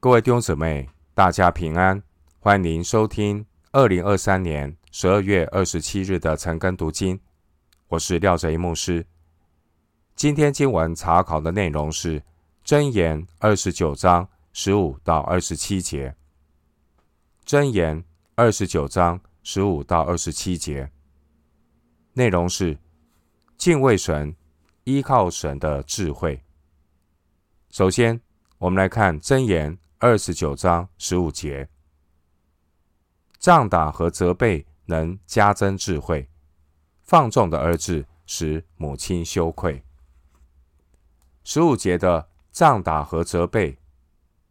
各位弟兄姊妹，大家平安，欢迎收听二零二三年十二月二十七日的晨更读经。我是廖哲一牧师。今天经文查考的内容是《箴言》二十九章十五到二十七节，《箴言》二十九章十五到二十七节内容是敬畏神，依靠神的智慧。首先，我们来看箴言二十九章十五节：杖打和责备能加增智慧，放纵的儿子使母亲羞愧。十五节的杖打和责备，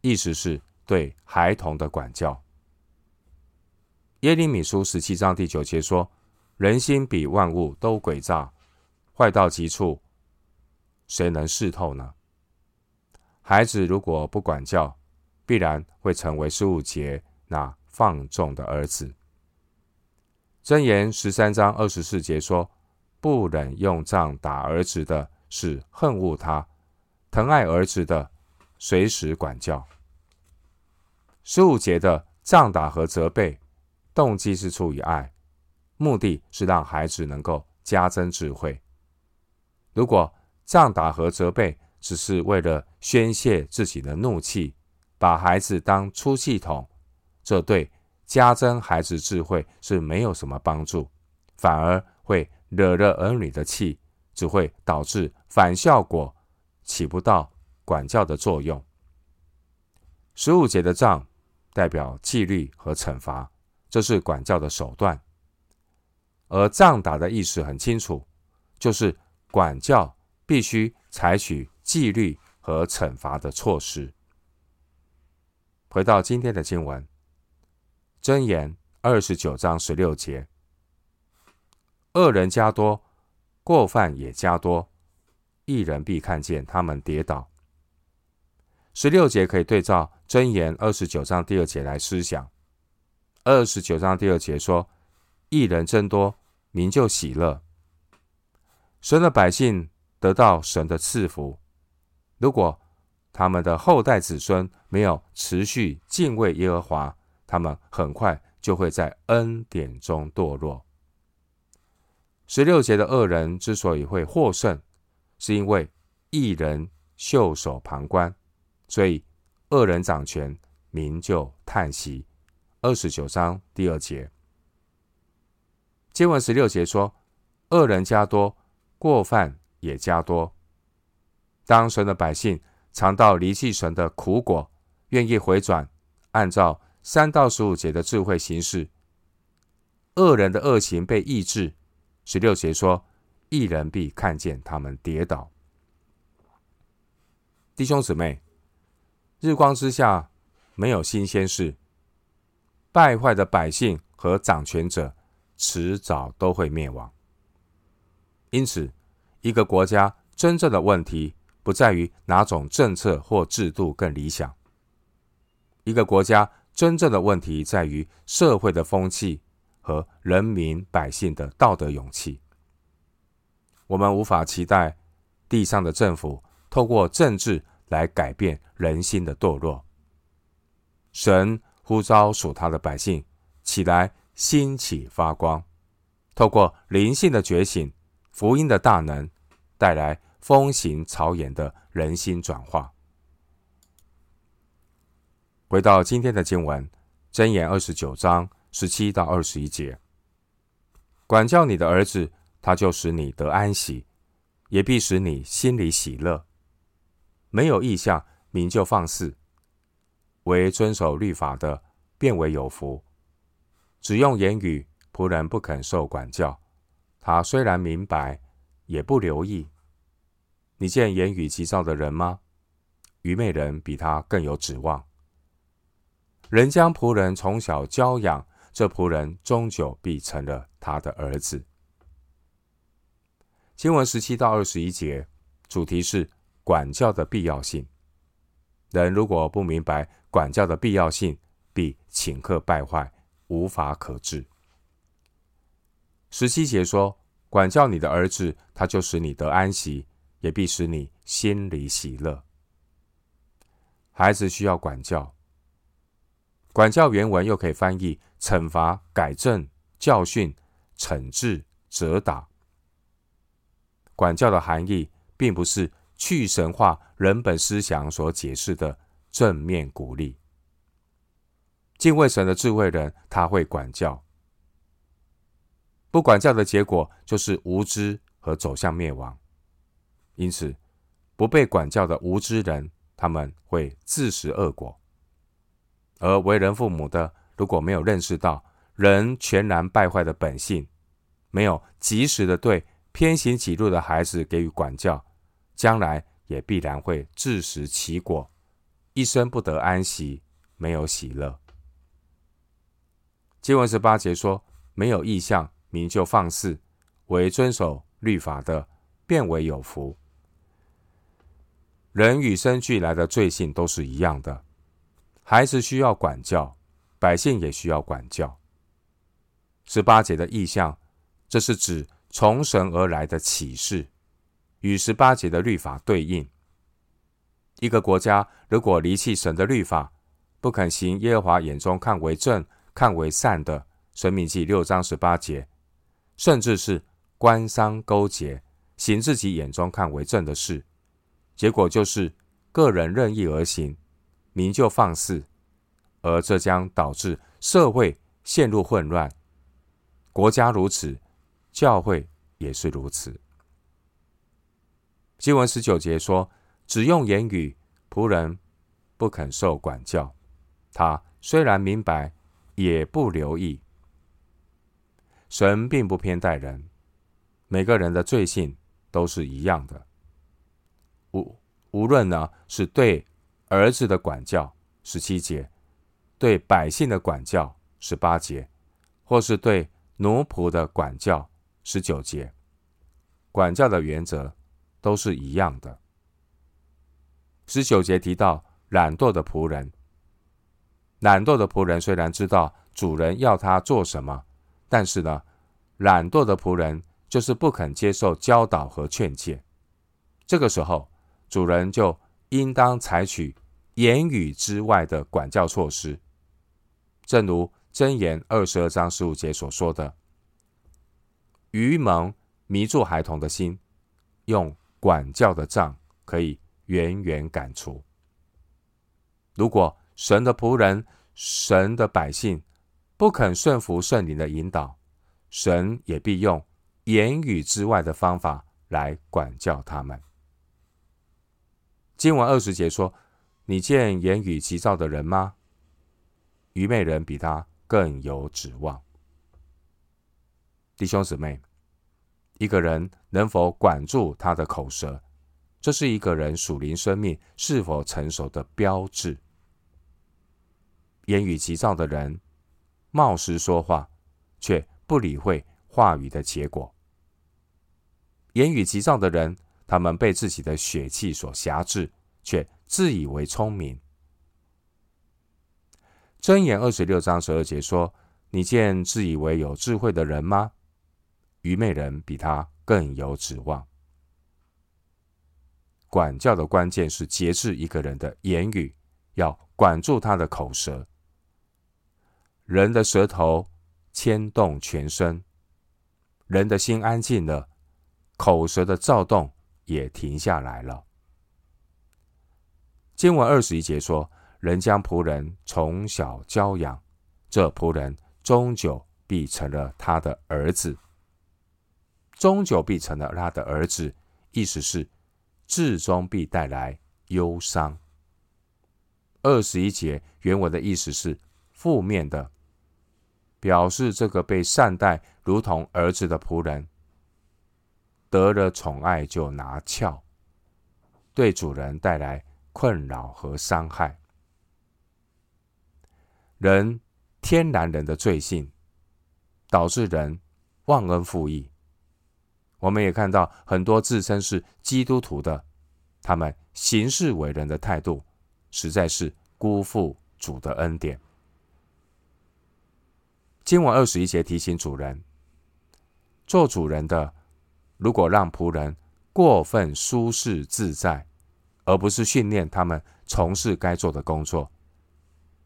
意思是对孩童的管教。耶利米书十七章第九节说：“人心比万物都诡诈，坏到极处，谁能识透呢？”孩子如果不管教，必然会成为十五节那放纵的儿子。箴言十三章二十四节说：“不忍用杖打儿子的，是恨恶他；疼爱儿子的，随时管教。”十五节的杖打和责备，动机是出于爱，目的是让孩子能够加增智慧。如果杖打和责备，只是为了宣泄自己的怒气，把孩子当出气筒，这对加增孩子智慧是没有什么帮助，反而会惹了儿女的气，只会导致反效果，起不到管教的作用。十五节的杖代表纪律和惩罚，这是管教的手段；而杖打的意思很清楚，就是管教必须采取。纪律和惩罚的措施。回到今天的经文，箴言二十九章十六节：恶人加多，过犯也加多，一人必看见他们跌倒。十六节可以对照箴言二十九章第二节来思想。二十九章第二节说：一人增多，民就喜乐。神的百姓得到神的赐福。如果他们的后代子孙没有持续敬畏耶和华，他们很快就会在恩典中堕落。十六节的恶人之所以会获胜，是因为一人袖手旁观，所以恶人掌权，民就叹息。二十九章第二节，经文十六节说：恶人加多，过犯也加多。当神的百姓尝到离弃神的苦果，愿意回转，按照三到十五节的智慧行事，恶人的恶行被抑制。十六节说：“一人必看见他们跌倒。”弟兄姊妹，日光之下没有新鲜事，败坏的百姓和掌权者迟早都会灭亡。因此，一个国家真正的问题，不在于哪种政策或制度更理想。一个国家真正的问题在于社会的风气和人民百姓的道德勇气。我们无法期待地上的政府透过政治来改变人心的堕落。神呼召属他的百姓起来，兴起发光，透过灵性的觉醒、福音的大能带来。风行草偃的人心转化。回到今天的经文，箴言二十九章十七到二十一节：管教你的儿子，他就使你得安息，也必使你心里喜乐。没有意向，民就放肆；为遵守律法的，便为有福。只用言语，仆人不肯受管教。他虽然明白，也不留意。你见言语急躁的人吗？愚昧人比他更有指望。人将仆人从小教养，这仆人终久必成了他的儿子。经文十七到二十一节，主题是管教的必要性。人如果不明白管教的必要性，必顷刻败坏，无法可治。十七节说：管教你的儿子，他就使你得安息。也必使你心里喜乐。孩子需要管教，管教原文又可以翻译惩罚、改正、教训、惩治、责打。管教的含义，并不是去神化人本思想所解释的正面鼓励。敬畏神的智慧人，他会管教；不管教的结果，就是无知和走向灭亡。因此，不被管教的无知人，他们会自食恶果。而为人父母的，如果没有认识到人全然败坏的本性，没有及时的对偏行己路的孩子给予管教，将来也必然会自食其果，一生不得安息，没有喜乐。经文十八节说：“没有意象，民就放肆；惟遵守律法的，便为有福。”人与生俱来的罪性都是一样的，孩子需要管教，百姓也需要管教。十八节的意象，这是指从神而来的启示，与十八节的律法对应。一个国家如果离弃神的律法，不肯行耶和华眼中看为正，看为善的，申命记六章十八节，甚至是官商勾结，行自己眼中看为正的事，结果就是个人任意而行，民就放肆，而这将导致社会陷入混乱。国家如此，教会也是如此。经文十九节说：“只用言语，仆人不肯受管教。他虽然明白。”也不留意，神并不偏待人，每个人的罪性都是一样的。无无论呢是对儿子的管教十七节，对百姓的管教十八节，或是对奴仆的管教十九节，管教的原则都是一样的。十九节提到懒惰的仆人。懒惰的仆人虽然知道主人要他做什么，但是呢，懒惰的仆人就是不肯接受教导和劝诫。这个时候，主人就应当采取言语之外的管教措施。正如箴言二十二章十五节所说的：“愚蒙迷住孩童的心，用管教的杖可以远远赶除。”如果神的仆人、神的百姓不肯顺服圣灵的引导，神也必用言语之外的方法来管教他们。经文二十节说：“你见言语急躁的人吗？愚昧人比他更有指望。”弟兄姊妹，一个人能否管住他的口舌，这是一个人属灵生命是否成熟的标志。言语急躁的人，冒失说话，却不理会话语的结果。言语急躁的人，他们被自己的血气所挟制，却自以为聪明。箴言二十六章十二节说：“你见自以为有智慧的人吗？愚昧人比他更有指望。”管教的关键是节制一个人的言语，要管住他的口舌。人的舌头牵动全身，人的心安静了，口舌的躁动也停下来了。经文二十一节说：“人将仆人从小教养，这仆人终究必成了他的儿子。终究必成了他的儿子，意思是至终必带来忧伤。”二十一节原文的意思是负面的。表示这个被善待如同儿子的仆人，得了宠爱就拿翘，对主人带来困扰和伤害。人天然人的罪性，导致人忘恩负义。我们也看到很多自称是基督徒的，他们行事为人的态度，实在是辜负主的恩典。经文二十一节提醒主人，做主人的如果让仆人过分舒适自在，而不是训练他们从事该做的工作，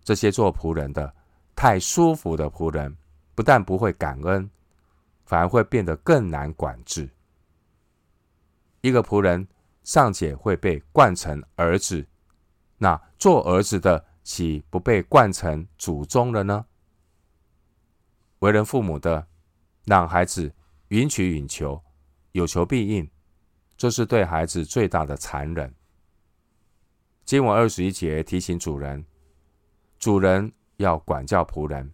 这些做仆人的太舒服的仆人，不但不会感恩，反而会变得更难管制。一个仆人尚且会被惯成儿子，那做儿子的岂不被惯成祖宗了呢？为人父母的，让孩子允取允求，有求必应，这是对孩子最大的残忍。经文二十一节提醒主人，主人要管教仆人，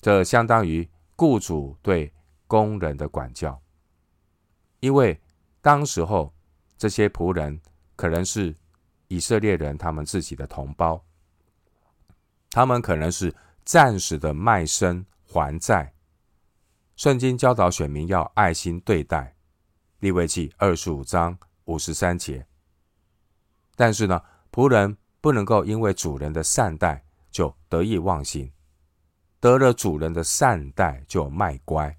这相当于雇主对工人的管教，因为当时候这些仆人可能是以色列人他们自己的同胞，他们可能是暂时的卖身还债。圣经教导选民要爱心对待，利未记二十五章五十三节。但是呢，仆人不能够因为主人的善待就得意忘形，得了主人的善待就卖乖。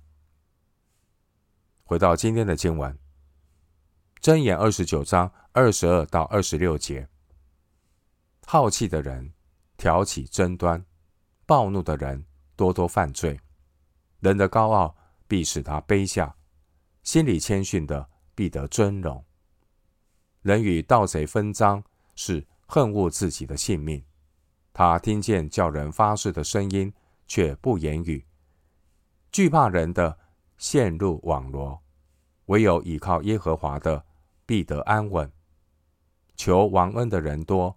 回到今天的经文，箴言二十九章二十二到二十六节：好气的人挑起争端，暴怒的人多多犯罪。人的高傲必使他卑下，心里谦逊的必得尊荣。人与盗贼分赃，是恨恶自己的性命。他听见叫人发誓的声音，却不言语。惧怕人的陷入网罗，唯有倚靠耶和华的，必得安稳。求王恩的人多，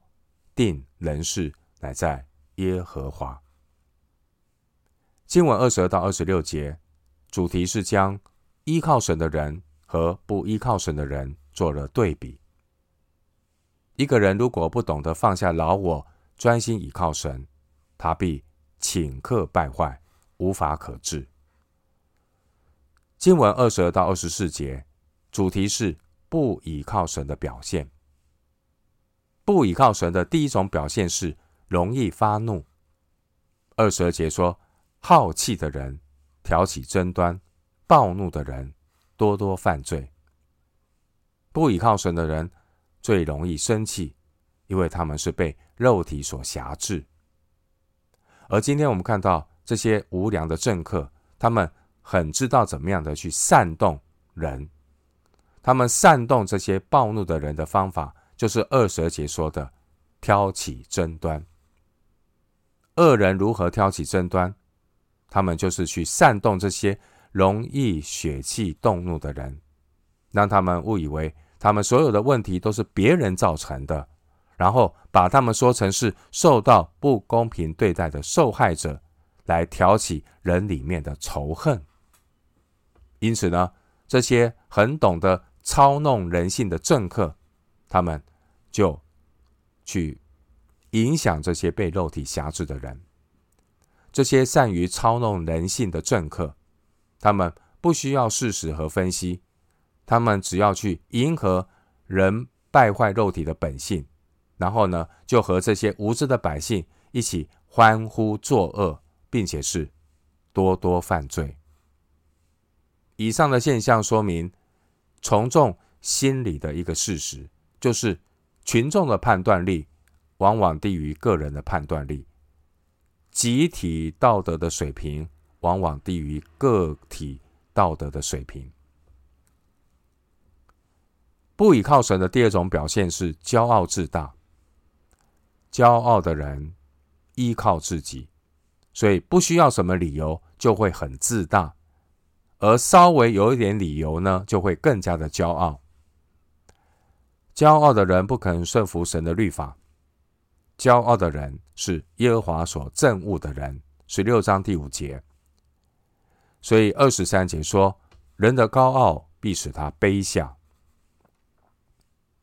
定人事乃在耶和华。经文二十二到二十六节，主题是将依靠神的人和不依靠神的人做了对比。一个人如果不懂得放下老我，专心倚靠神，他必顷刻败坏，无法可治。经文二十二到二十四节，主题是不倚靠神的表现。不倚靠神的第一种表现是容易发怒。二十二节说。好气的人挑起争端，暴怒的人多多犯罪。不倚靠神的人最容易生气，因为他们是被肉体所辖制。而今天我们看到这些无良的政客，他们很知道怎么样的去煽动人。他们煽动这些暴怒的人的方法，就是二十二节说的挑起争端。恶人如何挑起争端？他们就是去煽动这些容易血气动怒的人，让他们误以为他们所有的问题都是别人造成的，然后把他们说成是受到不公平对待的受害者，来挑起人里面的仇恨。因此呢，这些很懂得操弄人性的政客，他们就去影响这些被肉体辖制的人。这些善于操弄人性的政客，他们不需要事实和分析，他们只要去迎合人败坏肉体的本性，然后呢，就和这些无知的百姓一起欢呼作恶，并且是多多犯罪。以上的现象说明，从众心理的一个事实，就是群众的判断力往往低于个人的判断力。集体道德的水平往往低于个体道德的水平。不倚靠神的第二种表现是骄傲自大。骄傲的人依靠自己，所以不需要什么理由就会很自大，而稍微有一点理由呢，就会更加的骄傲。骄傲的人不肯顺服神的律法。骄傲的人是耶和华所憎恶的人，十六章第五节。所以二十三节说：“人的高傲必使他卑下。”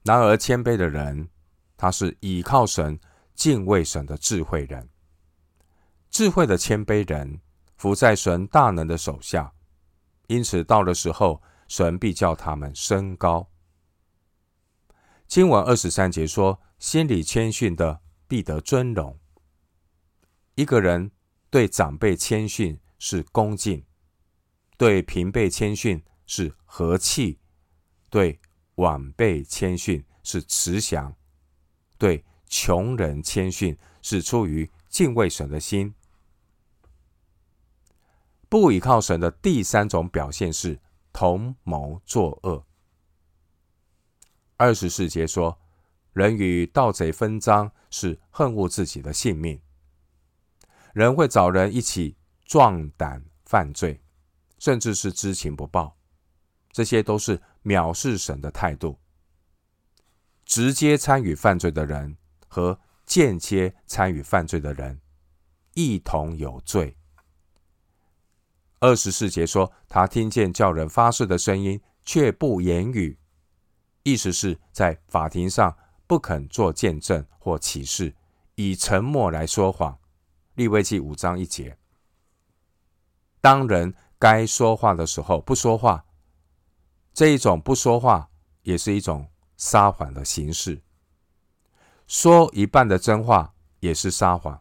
然而谦卑的人，他是倚靠神、敬畏神的智慧人。智慧的谦卑人，伏在神大能的手下，因此到了时候，神必叫他们升高。经文二十三节说：“心里谦逊的。”必得尊荣。一个人对长辈谦逊是恭敬，对平辈谦逊是和气，对晚辈谦逊是慈祥，对穷人谦逊是出于敬畏神的心。不倚靠神的第三种表现是同谋作恶。二十四节说，人与盗贼分赃，是恨恶自己的性命。人会找人一起壮胆犯罪，甚至是知情不报，这些都是藐视神的态度。直接参与犯罪的人和间接参与犯罪的人，一同有罪。二十四节说，他听见叫人发誓的声音，却不言语，意思是在法庭上不肯做见证或起誓，以沉默来说谎。利未记五章一节，当人该说话的时候不说话，这一种不说话也是一种撒谎的形式。说一半的真话也是撒谎。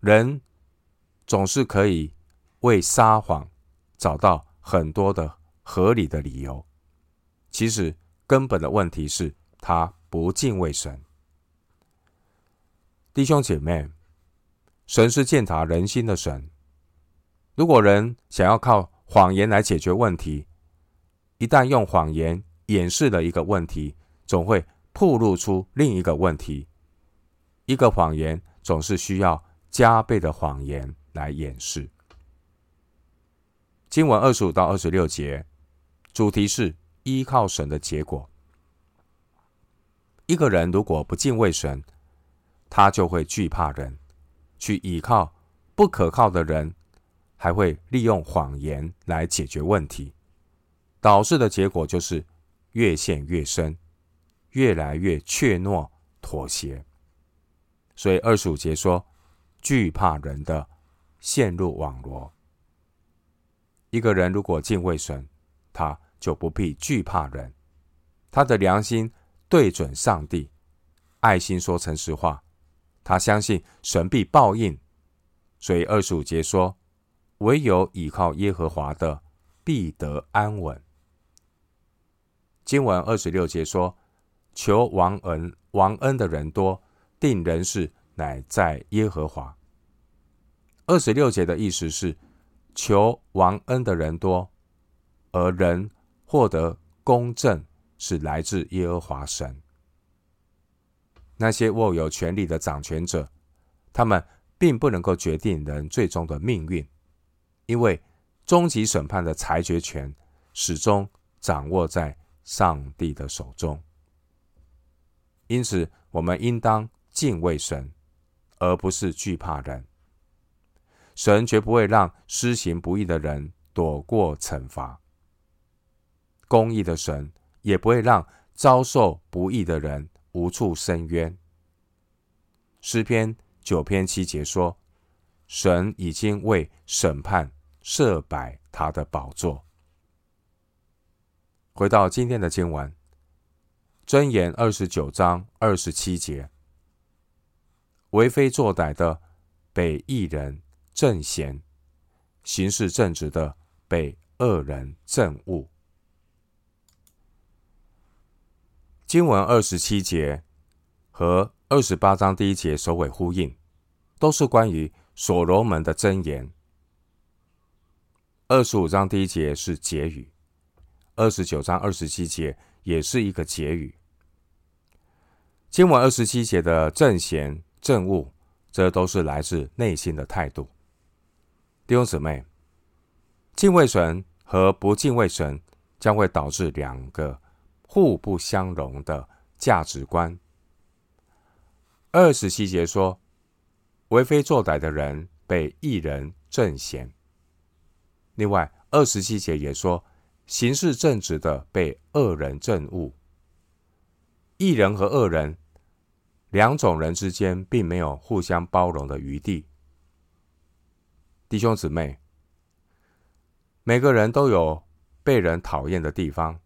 人总是可以为撒谎找到很多的合理的理由，其实根本的问题是他不敬畏神。弟兄姐妹。神是鉴察人心的神。如果人想要靠谎言来解决问题，一旦用谎言掩饰了一个问题，总会暴露出另一个问题。一个谎言总是需要加倍的谎言来掩饰。经文二十五到二十六节，主题是依靠神的结果。一个人如果不敬畏神，他就会惧怕人。去依靠不可靠的人，还会利用谎言来解决问题，导致的结果就是越陷越深，越来越怯懦妥协。所以二十五节说，惧怕人的陷入网罗。一个人如果敬畏神，他就不必惧怕人，他的良心对准上帝，爱心说诚实话。他相信神必报应，所以二十五节说：“唯有倚靠耶和华的，必得安稳。”经文二十六节说：“求王恩王恩的人多，定人事乃在耶和华。”二十六节的意思是：求王恩的人多，而人获得公正是来自耶和华神。那些握有权力的掌权者，他们并不能够决定人最终的命运，因为终极审判的裁决权始终掌握在上帝的手中。因此，我们应当敬畏神，而不是惧怕人。神绝不会让施行不义的人躲过惩罚，公义的神也不会让遭受不义的人无处申冤。诗篇九篇七节说：“神已经为审判设摆他的宝座。”回到今天的经文，箴言二十九章二十七节：“为非作歹的被义人正嫌，行事正直的被恶人憎恶。”经文二十七节和二十八章第一节首尾呼应，都是关于所罗门的箴言。二十五章第一节是结语，二十九章二十七节也是一个结语。经文二十七节的正嫌、憎恶，这都是来自内心的态度。弟兄姊妹，敬畏神和不敬畏神将会导致两个。互不相容的价值观。二十七节说，为非作歹的人被一人正嫌。另外，二十七节也说，行事正直的被恶人憎恶。一人和恶人两种人之间，并没有互相包容的余地。弟兄姊妹，每个人都有被人讨厌的地方。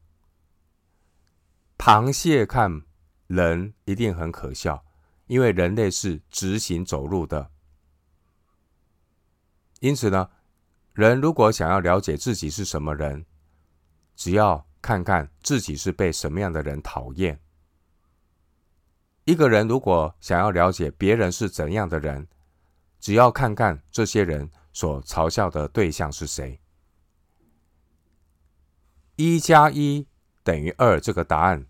螃蟹看人一定很可笑，因为人类是直行走路的。因此呢，人如果想要了解自己是什么人，只要看看自己是被什么样的人讨厌。一个人如果想要了解别人是怎样的人，只要看看这些人所嘲笑的对象是谁。一加一等于二这个答案，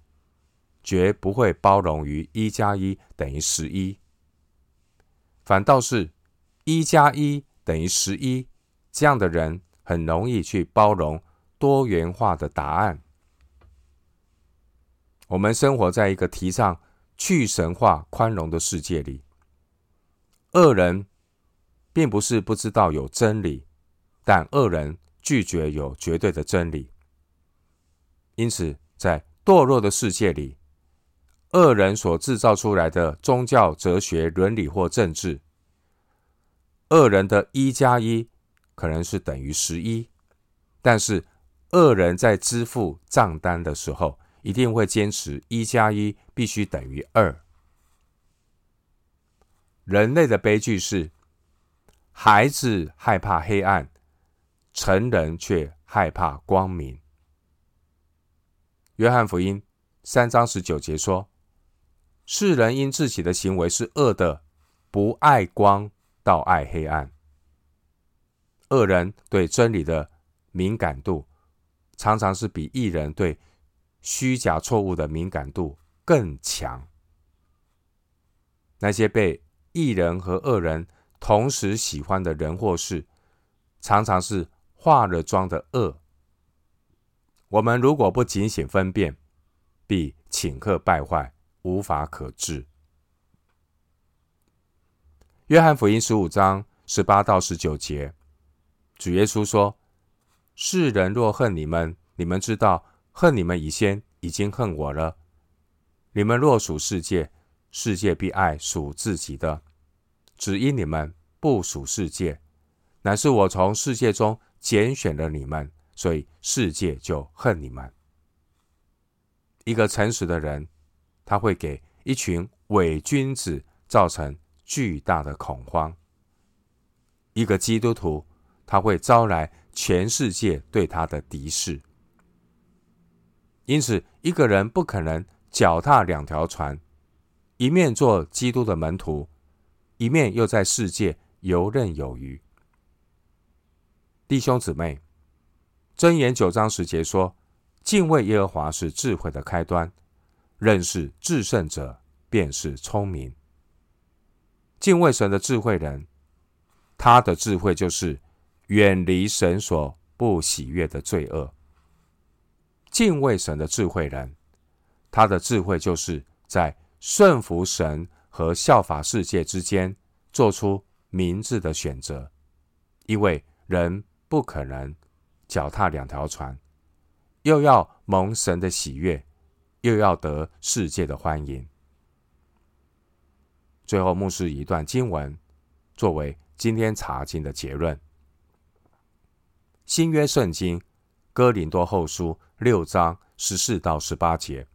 绝不会包容于一加一等于十一，反倒是一加一等于十一这样的人，很容易去包容多元化的答案。我们生活在一个提倡去神化、宽容的世界里。恶人并不是不知道有真理，但恶人拒绝有绝对的真理。因此，在堕落的世界里，恶人所制造出来的宗教、哲学、伦理或政治，恶人的一加一可能是等于十一，但是恶人在支付账单的时候，一定会坚持一加一必须等于二。人类的悲剧是，孩子害怕黑暗，成人却害怕光明。约翰福音三章十九节说：“世人因自己的行为是恶的，不爱光，倒爱黑暗。”恶人对真理的敏感度，常常是比异人对虚假错误的敏感度更强。那些被异人和恶人同时喜欢的人或事，常常是化了妆的恶。我们如果不警醒分辨，必顷刻败坏，无法可治。约翰福音十五章十八到十九节，主耶稣说：“世人若恨你们，你们知道。”恨你们以先已经恨我了。你们若属世界，世界必爱属自己的。只因你们不属世界，乃是我从世界中拣选了你们，所以世界就恨你们。一个诚实的人，他会给一群伪君子造成巨大的恐慌。一个基督徒，他会招来全世界对他的敌视。因此，一个人不可能脚踏两条船，一面做基督的门徒，一面又在世界游刃有余。弟兄姊妹，箴言九章十节说：“敬畏耶和华是智慧的开端，认识至圣者便是聪明。”敬畏神的智慧人，他的智慧就是远离神所不喜悦的罪恶。敬畏神的智慧人，他的智慧就是在顺服神和效法世界之间做出明智的选择，因为人不可能脚踏两条船，又要蒙神的喜悦，又要得世界的欢迎。最后，牧师一段经文作为今天查经的结论：新约圣经哥林多后书。六章十四到十八节，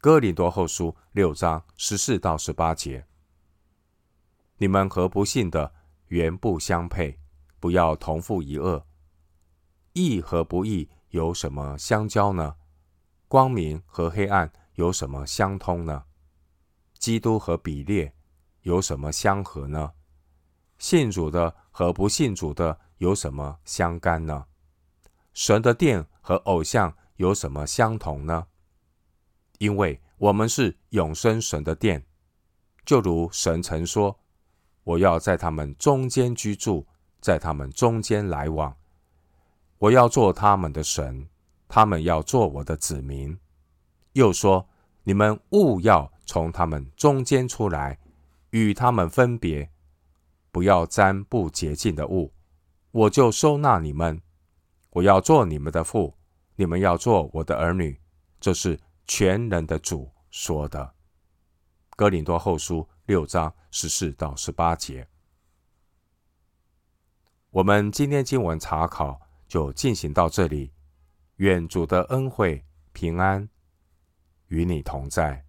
哥林多后书六章十四到十八节，你们和不信的原不相配，不要同负一轭。义和不义有什么相交呢？光明和黑暗有什么相通呢？基督和比列有什么相合呢？信主的和不信主的有什么相干呢？神的殿和偶像有什么相同呢？因为我们是永生神的殿，就如神曾说：“我要在他们中间居住，在他们中间来往。我要做他们的神，他们要做我的子民。”又说：“你们勿要从他们中间出来，与他们分别，不要沾不洁净的物，我就收纳你们。”我要做你们的父，你们要做我的儿女。这是全能的主说的。哥林多后书六章十四到十八节。我们今天经文查考就进行到这里。愿主的恩惠平安与你同在。